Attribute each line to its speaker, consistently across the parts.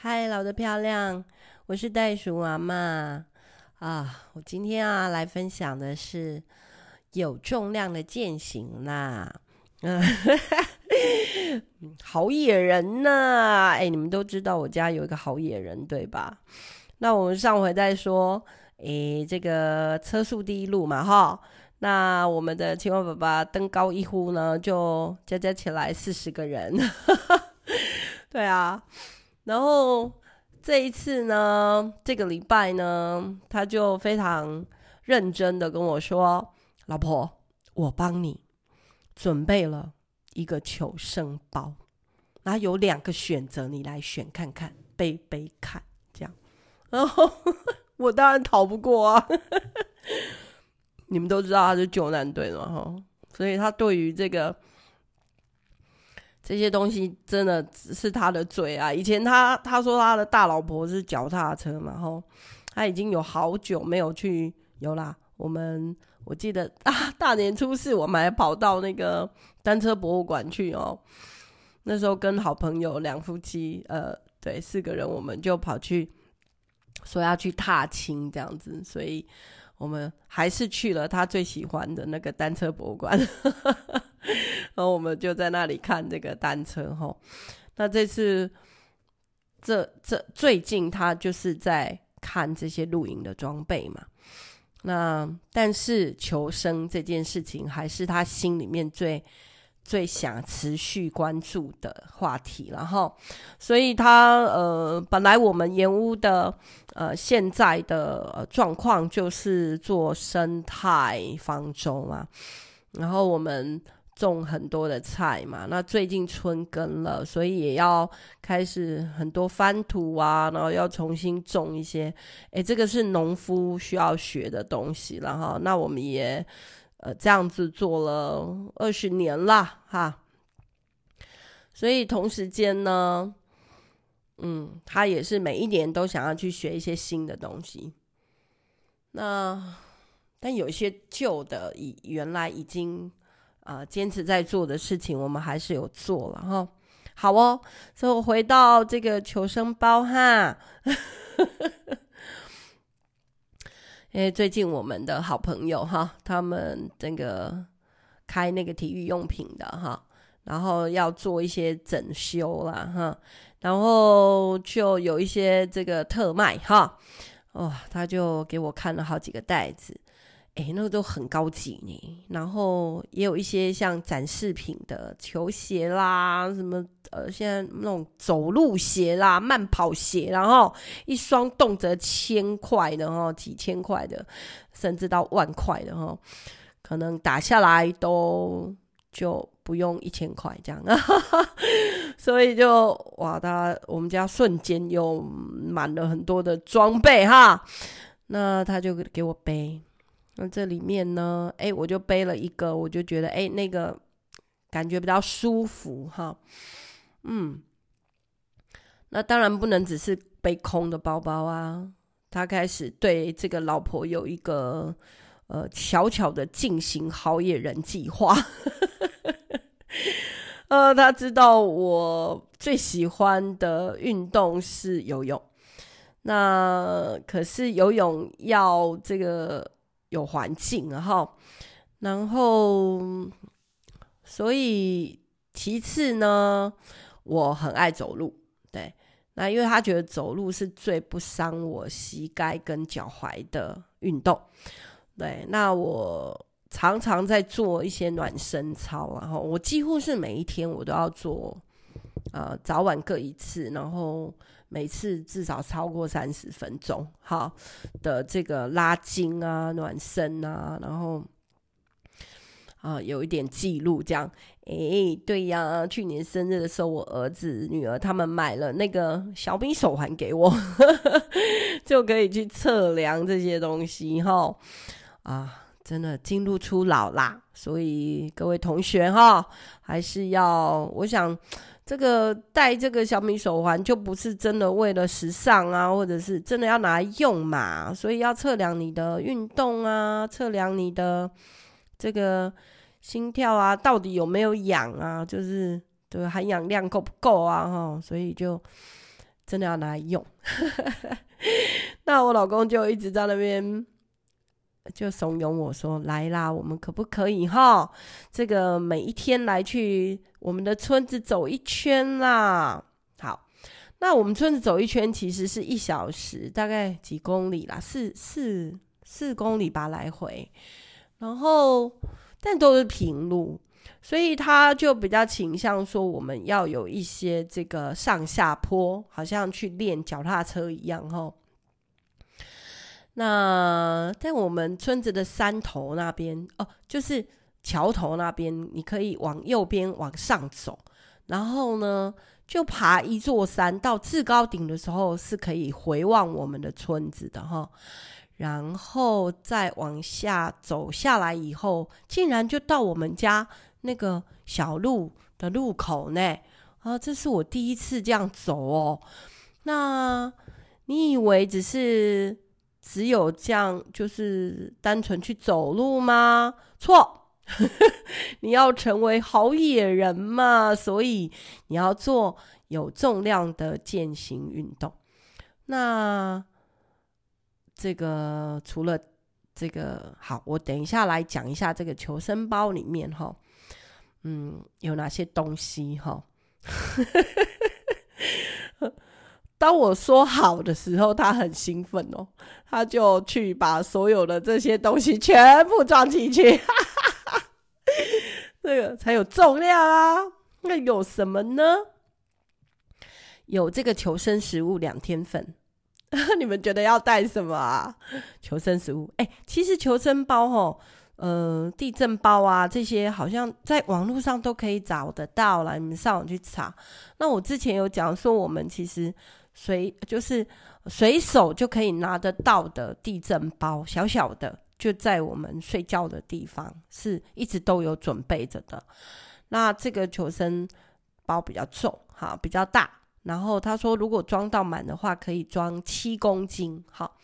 Speaker 1: 嗨，老的漂亮，我是袋鼠妈妈啊。我今天啊来分享的是有重量的健行啦。嗯，好野人呐！哎，你们都知道我家有一个好野人对吧？那我们上回在说，哎，这个车速第一路嘛哈。那我们的青蛙爸爸登高一呼呢，就加加起来四十个人。对啊。然后这一次呢，这个礼拜呢，他就非常认真的跟我说：“老婆，我帮你准备了一个求生包，然后有两个选择，你来选看看，背背看，这样。”然后我当然逃不过啊！你们都知道他是救难队的嘛，哈，所以他对于这个。这些东西真的只是他的罪啊！以前他他说他的大老婆是脚踏车嘛，吼，他已经有好久没有去有啦。我们我记得啊，大年初四我们还跑到那个单车博物馆去哦。那时候跟好朋友两夫妻，呃，对，四个人，我们就跑去说要去踏青这样子，所以我们还是去了他最喜欢的那个单车博物馆。然后我们就在那里看这个单车哈。那这次这这最近他就是在看这些露营的装备嘛。那但是求生这件事情还是他心里面最最想持续关注的话题。然后，所以他呃本来我们盐屋的呃现在的呃状况就是做生态方舟嘛。然后我们。种很多的菜嘛，那最近春耕了，所以也要开始很多翻土啊，然后要重新种一些，诶，这个是农夫需要学的东西然后。那我们也呃这样子做了二十年了哈，所以同时间呢，嗯，他也是每一年都想要去学一些新的东西。那但有一些旧的，以原来已经。啊，坚持在做的事情，我们还是有做了哈。好哦，所以我回到这个求生包哈。因为最近我们的好朋友哈，他们这个开那个体育用品的哈，然后要做一些整修啦哈，然后就有一些这个特卖哈。哦，他就给我看了好几个袋子。哎，那个都很高级呢，然后也有一些像展示品的球鞋啦，什么呃，现在那种走路鞋啦、慢跑鞋，然后一双动辄千块的哈，几千块的，甚至到万块的哈，可能打下来都就不用一千块这样，所以就哇，他我们家瞬间又满了很多的装备哈，那他就给我背。那这里面呢，哎，我就背了一个，我就觉得，哎，那个感觉比较舒服哈，嗯，那当然不能只是背空的包包啊，他开始对这个老婆有一个呃巧巧的进行好野人计划，呃，他知道我最喜欢的运动是游泳，那可是游泳要这个。有环境，然后，然后，所以其次呢，我很爱走路，对，那因为他觉得走路是最不伤我膝盖跟脚踝的运动，对，那我常常在做一些暖身操，然后我几乎是每一天我都要做，呃，早晚各一次，然后。每次至少超过三十分钟，好的这个拉筋啊、暖身啊，然后啊有一点记录这样。诶，对呀，去年生日的时候，我儿子、女儿他们买了那个小米手环给我，就可以去测量这些东西哈。啊，真的进入初老啦，所以各位同学哈，还是要我想。这个戴这个小米手环就不是真的为了时尚啊，或者是真的要拿来用嘛，所以要测量你的运动啊，测量你的这个心跳啊，到底有没有氧啊，就是这个含氧量够不够啊，哈，所以就真的要拿来用。那我老公就一直在那边就怂恿我说：“来啦，我们可不可以哈？这个每一天来去我们的村子走一圈啦。”好，那我们村子走一圈其实是一小时，大概几公里啦，四四四公里吧来回，然后但都是平路。所以他就比较倾向说，我们要有一些这个上下坡，好像去练脚踏车一样齁。那在我们村子的山头那边哦，就是桥头那边，你可以往右边往上走，然后呢，就爬一座山，到制高顶的时候是可以回望我们的村子的哈。然后再往下走下来以后，竟然就到我们家。那个小路的路口呢？啊，这是我第一次这样走哦。那你以为只是只有这样，就是单纯去走路吗？错，你要成为好野人嘛，所以你要做有重量的健行运动。那这个除了这个好，我等一下来讲一下这个求生包里面哈。嗯，有哪些东西哈？当我说好的时候，他很兴奋哦，他就去把所有的这些东西全部装进去，这个才有重量啊。那有什么呢？有这个求生食物两天份，你们觉得要带什么啊？求生食物，哎，其实求生包哦。呃，地震包啊，这些好像在网络上都可以找得到啦，你们上网去查。那我之前有讲说，我们其实随就是随手就可以拿得到的地震包，小小的，就在我们睡觉的地方，是一直都有准备着的。那这个求生包比较重，哈，比较大。然后他说，如果装到满的话，可以装七公斤，好。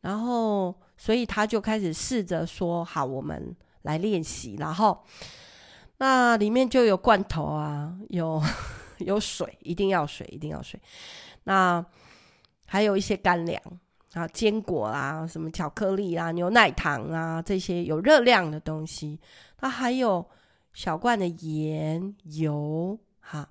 Speaker 1: 然后。所以他就开始试着说：“好，我们来练习。”然后那里面就有罐头啊，有 有水，一定要水，一定要水。那还有一些干粮啊，坚果啊，什么巧克力啊，牛奶糖啊，这些有热量的东西。那还有小罐的盐、油，哈，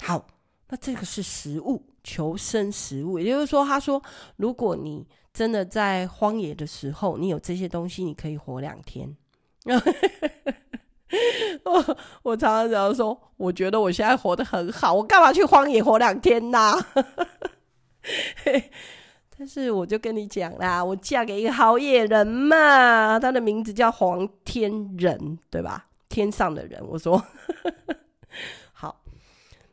Speaker 1: 好。那这个是食物，求生食物，也就是说，他说，如果你真的在荒野的时候，你有这些东西，你可以活两天。我我常常常说，我觉得我现在活得很好，我干嘛去荒野活两天呢？但是我就跟你讲啦，我嫁给一个好野人嘛，他的名字叫黄天人，对吧？天上的人，我说 好。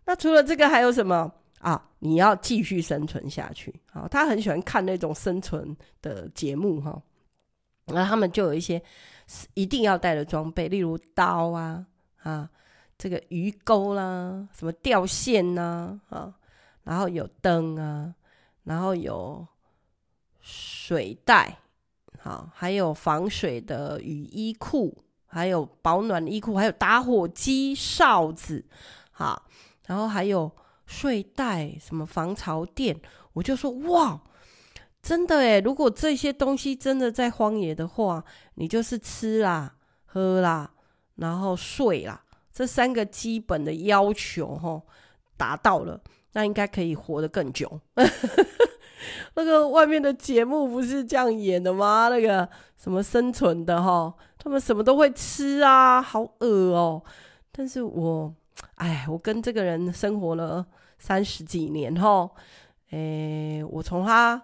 Speaker 1: 那除了这个还有什么？啊，你要继续生存下去。好，他很喜欢看那种生存的节目哈。然后他们就有一些一定要带的装备，例如刀啊，啊，这个鱼钩啦，什么钓线呐，啊，然后有灯啊，然后有水袋，好，还有防水的雨衣裤，还有保暖衣裤，还有打火机、哨子，好，然后还有。睡袋，什么防潮垫，我就说哇，真的诶，如果这些东西真的在荒野的话，你就是吃啦、喝啦，然后睡啦，这三个基本的要求齁，达到了，那应该可以活得更久。那个外面的节目不是这样演的吗？那个什么生存的齁，他们什么都会吃啊，好饿哦。但是我，哎，我跟这个人生活了。三十几年后，诶、我从他，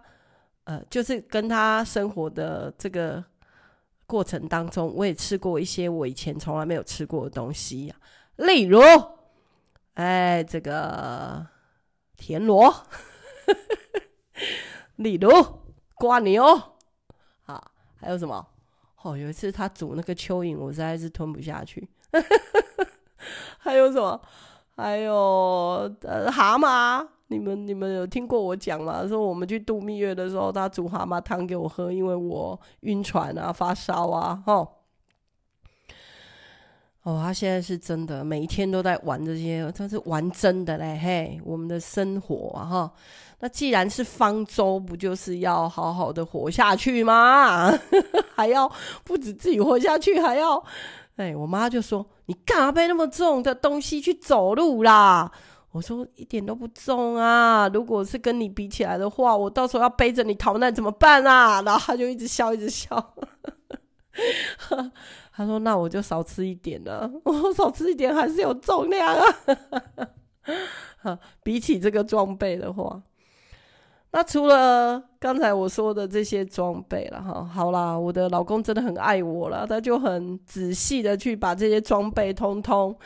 Speaker 1: 呃，就是跟他生活的这个过程当中，我也吃过一些我以前从来没有吃过的东西，例如，哎、这个田螺，例如瓜牛，啊，还有什么？哦，有一次他煮那个蚯蚓，我实在是吞不下去，还有什么？还有蛤蟆，你们你们有听过我讲吗？说我们去度蜜月的时候，他煮蛤蟆汤给我喝，因为我晕船啊、发烧啊，吼。哦，他现在是真的每一天都在玩这些，他是玩真的嘞，嘿，我们的生活啊哈。那既然是方舟，不就是要好好的活下去吗？还要不止自己活下去，还要，哎，我妈就说：“你干嘛背那么重的东西去走路啦？”我说：“一点都不重啊！如果是跟你比起来的话，我到时候要背着你逃难怎么办啊？”然后他就一直笑，一直笑。他说：“那我就少吃一点了。我少吃一点还是有重量啊。比起这个装备的话，那除了刚才我说的这些装备了哈，好啦，我的老公真的很爱我了，他就很仔细的去把这些装备通通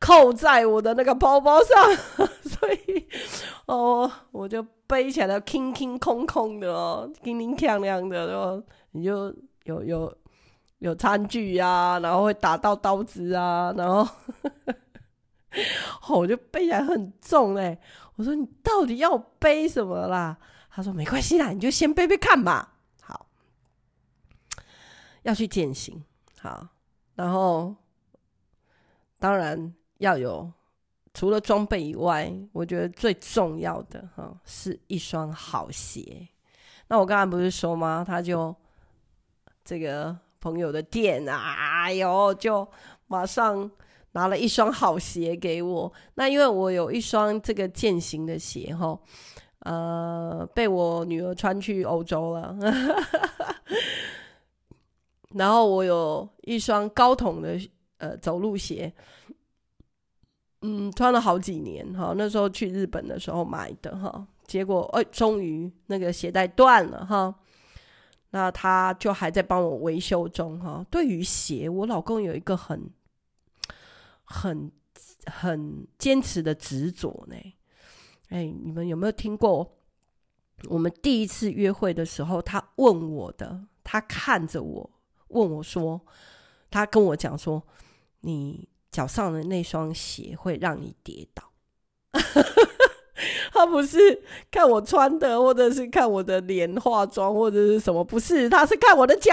Speaker 1: 扣在我的那个包包上，所以哦，我就背起来轻轻空空的哦，叮叮亮亮的哦，你就有有。”有餐具呀、啊，然后会打到刀子啊，然后，我就背起来很重哎、欸。我说你到底要背什么啦？他说没关系啦，你就先背背看嘛。好，要去健行，好，然后当然要有，除了装备以外，我觉得最重要的哈是一双好鞋。那我刚才不是说吗？他就这个。朋友的店啊，哎呦，就马上拿了一双好鞋给我。那因为我有一双这个健行的鞋哈，呃，被我女儿穿去欧洲了。然后我有一双高筒的呃走路鞋，嗯，穿了好几年哈。那时候去日本的时候买的哈，结果哎，终于那个鞋带断了哈。那他就还在帮我维修中哈。对于鞋，我老公有一个很、很、很坚持的执着呢。哎，你们有没有听过？我们第一次约会的时候，他问我的，他看着我问我说，他跟我讲说，你脚上的那双鞋会让你跌倒。他不是看我穿的，或者是看我的脸化妆，或者是什么，不是，他是看我的脚。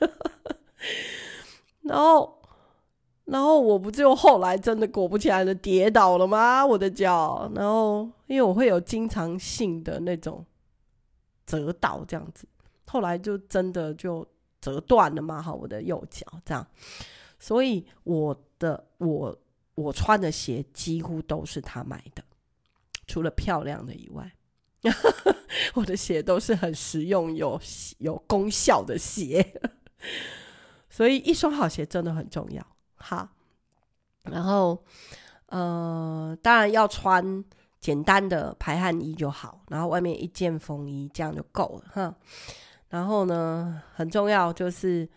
Speaker 1: 然后，然后我不就后来真的果不其然的跌倒了吗？我的脚，然后因为我会有经常性的那种折倒这样子，后来就真的就折断了嘛，哈，我的右脚这样，所以我的我我穿的鞋几乎都是他买的。除了漂亮的以外，我的鞋都是很实用、有有功效的鞋，所以一双好鞋真的很重要。好，然后呃，当然要穿简单的排汗衣就好，然后外面一件风衣这样就够了哈。然后呢，很重要就是。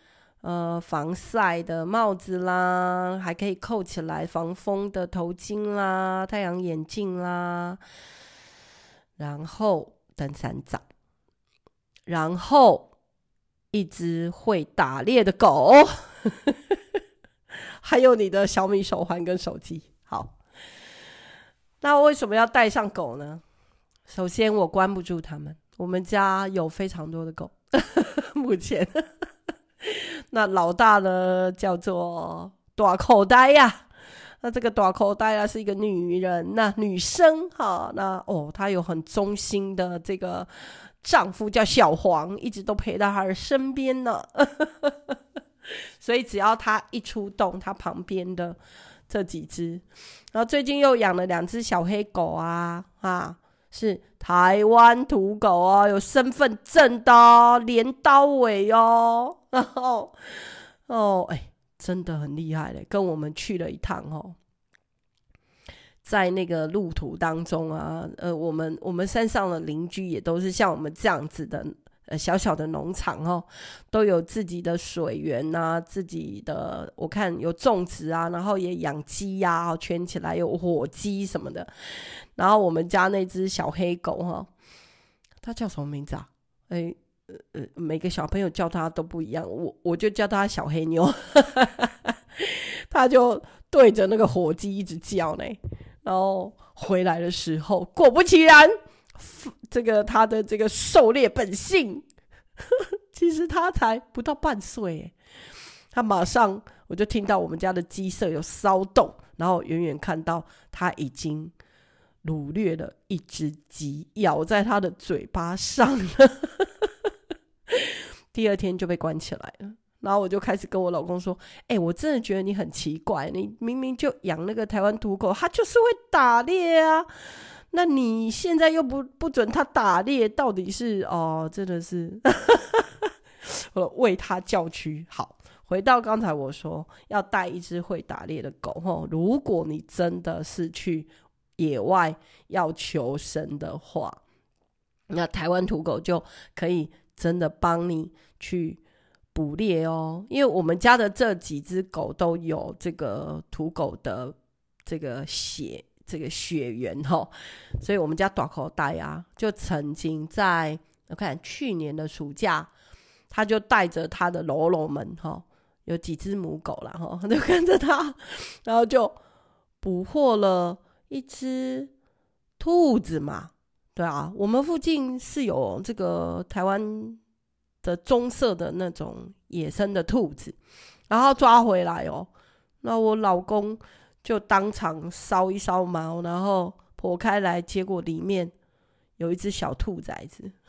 Speaker 1: 呃，防晒的帽子啦，还可以扣起来防风的头巾啦，太阳眼镜啦，然后登山杖，然后一只会打猎的狗，还有你的小米手环跟手机。好，那为什么要带上狗呢？首先，我关不住他们，我们家有非常多的狗，目前。那老大呢，叫做大口袋呀。那这个大口袋啊，是一个女人，那女生哈。那哦，她有很忠心的这个丈夫叫小黄，一直都陪在她的身边呢。所以只要它一出动，它旁边的这几只，然后最近又养了两只小黑狗啊啊。是台湾土狗哦，有身份证的，镰刀尾哦，然后哦，哎，真的很厉害嘞，跟我们去了一趟哦，在那个路途当中啊，呃，我们我们山上的邻居也都是像我们这样子的。呃，小小的农场哦，都有自己的水源呐，自己的我看有种植啊，然后也养鸡呀，圈起来有火鸡什么的。然后我们家那只小黑狗哈，它叫什么名字啊？哎，呃，每个小朋友叫它都不一样，我我就叫它小黑妞，它就对着那个火鸡一直叫呢。然后回来的时候，果不其然。这个他的这个狩猎本性，其实他才不到半岁，他马上我就听到我们家的鸡舍有骚动，然后远远看到他已经掳掠了一只鸡，咬在他的嘴巴上了。第二天就被关起来了。然后我就开始跟我老公说：“哎、我真的觉得你很奇怪，你明明就养那个台湾土狗，它就是会打猎啊。那你现在又不不准它打猎，到底是哦？真的是，我为它叫屈。好，回到刚才我说要带一只会打猎的狗吼，如果你真的是去野外要求生的话，那台湾土狗就可以真的帮你去。”捕猎哦，因为我们家的这几只狗都有这个土狗的这个血，这个血缘哈，所以我们家大口袋啊，就曾经在我看去年的暑假，他就带着他的喽啰们哈，有几只母狗了哈，就跟着他，然后就捕获了一只兔子嘛，对啊，我们附近是有这个台湾。的棕色的那种野生的兔子，然后抓回来哦，那我老公就当场烧一烧毛，然后剖开来，结果里面有一只小兔崽子。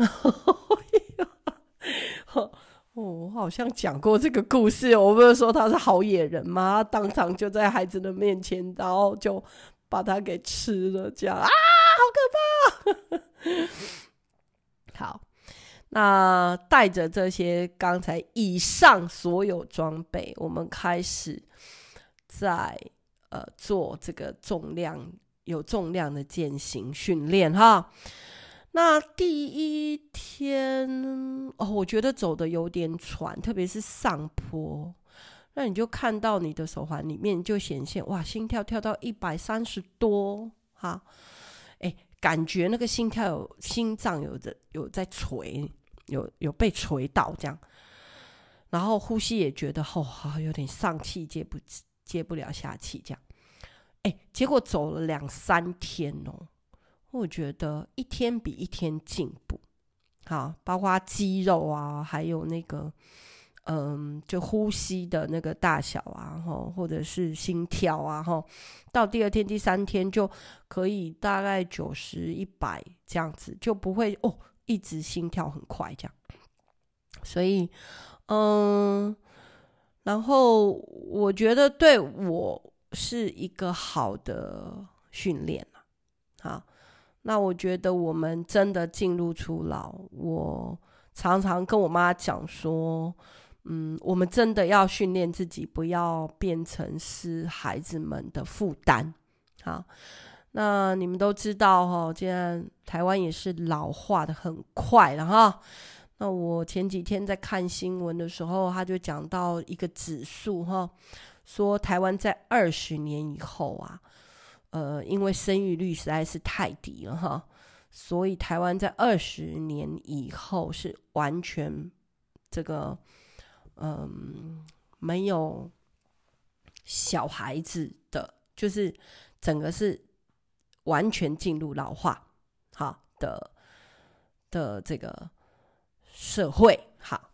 Speaker 1: 哦，我好像讲过这个故事，我不是说他是好野人吗？他当场就在孩子的面前，然后就把他给吃了，这样啊，好可怕！好。那带着这些刚才以上所有装备，我们开始在呃做这个重量有重量的健行训练哈。那第一天哦，我觉得走的有点喘，特别是上坡，那你就看到你的手环里面就显现哇，心跳跳到一百三十多哈，哎，感觉那个心跳有心脏有的有在捶。有有被捶到这样，然后呼吸也觉得哦，有点上气接不接不了下气这样，哎，结果走了两三天哦，我觉得一天比一天进步，好，包括肌肉啊，还有那个嗯，就呼吸的那个大小啊，吼，或者是心跳啊，吼，到第二天、第三天就可以大概九十一百这样子，就不会哦。一直心跳很快，这样，所以，嗯，然后我觉得对我是一个好的训练。好，那我觉得我们真的进入初老，我常常跟我妈讲说，嗯，我们真的要训练自己，不要变成是孩子们的负担。好。那你们都知道哈，现在台湾也是老化的很快了哈。那我前几天在看新闻的时候，他就讲到一个指数哈，说台湾在二十年以后啊，呃，因为生育率实在是太低了哈，所以台湾在二十年以后是完全这个嗯没有小孩子的，就是整个是。完全进入老化，好的的这个社会，好，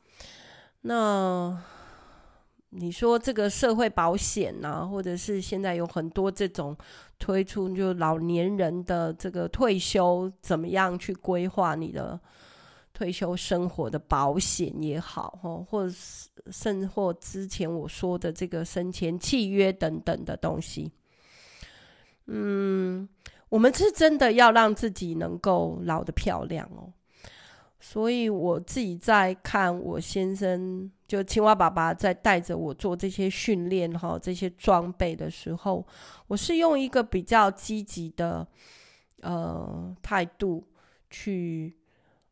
Speaker 1: 那你说这个社会保险啊，或者是现在有很多这种推出，就老年人的这个退休，怎么样去规划你的退休生活的保险也好，或者是甚或之前我说的这个生前契约等等的东西，嗯。我们是真的要让自己能够老得漂亮哦，所以我自己在看我先生，就青蛙爸爸在带着我做这些训练哈，这些装备的时候，我是用一个比较积极的呃态度去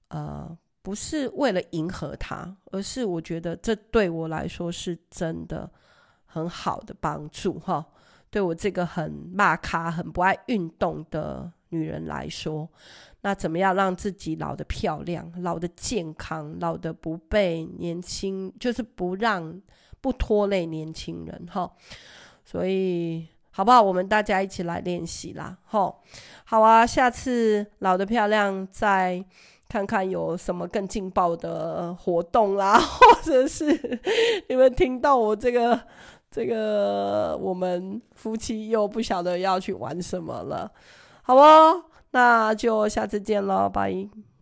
Speaker 1: 呃，不是为了迎合他，而是我觉得这对我来说是真的很好的帮助哈。对我这个很骂咖、很不爱运动的女人来说，那怎么样让自己老得漂亮、老得健康、老得不被年轻，就是不让不拖累年轻人哈？所以好不好？我们大家一起来练习啦！哈，好啊！下次老得漂亮，再看看有什么更劲爆的活动啦，或者是你们听到我这个。这个我们夫妻又不晓得要去玩什么了，好哦，那就下次见喽，拜。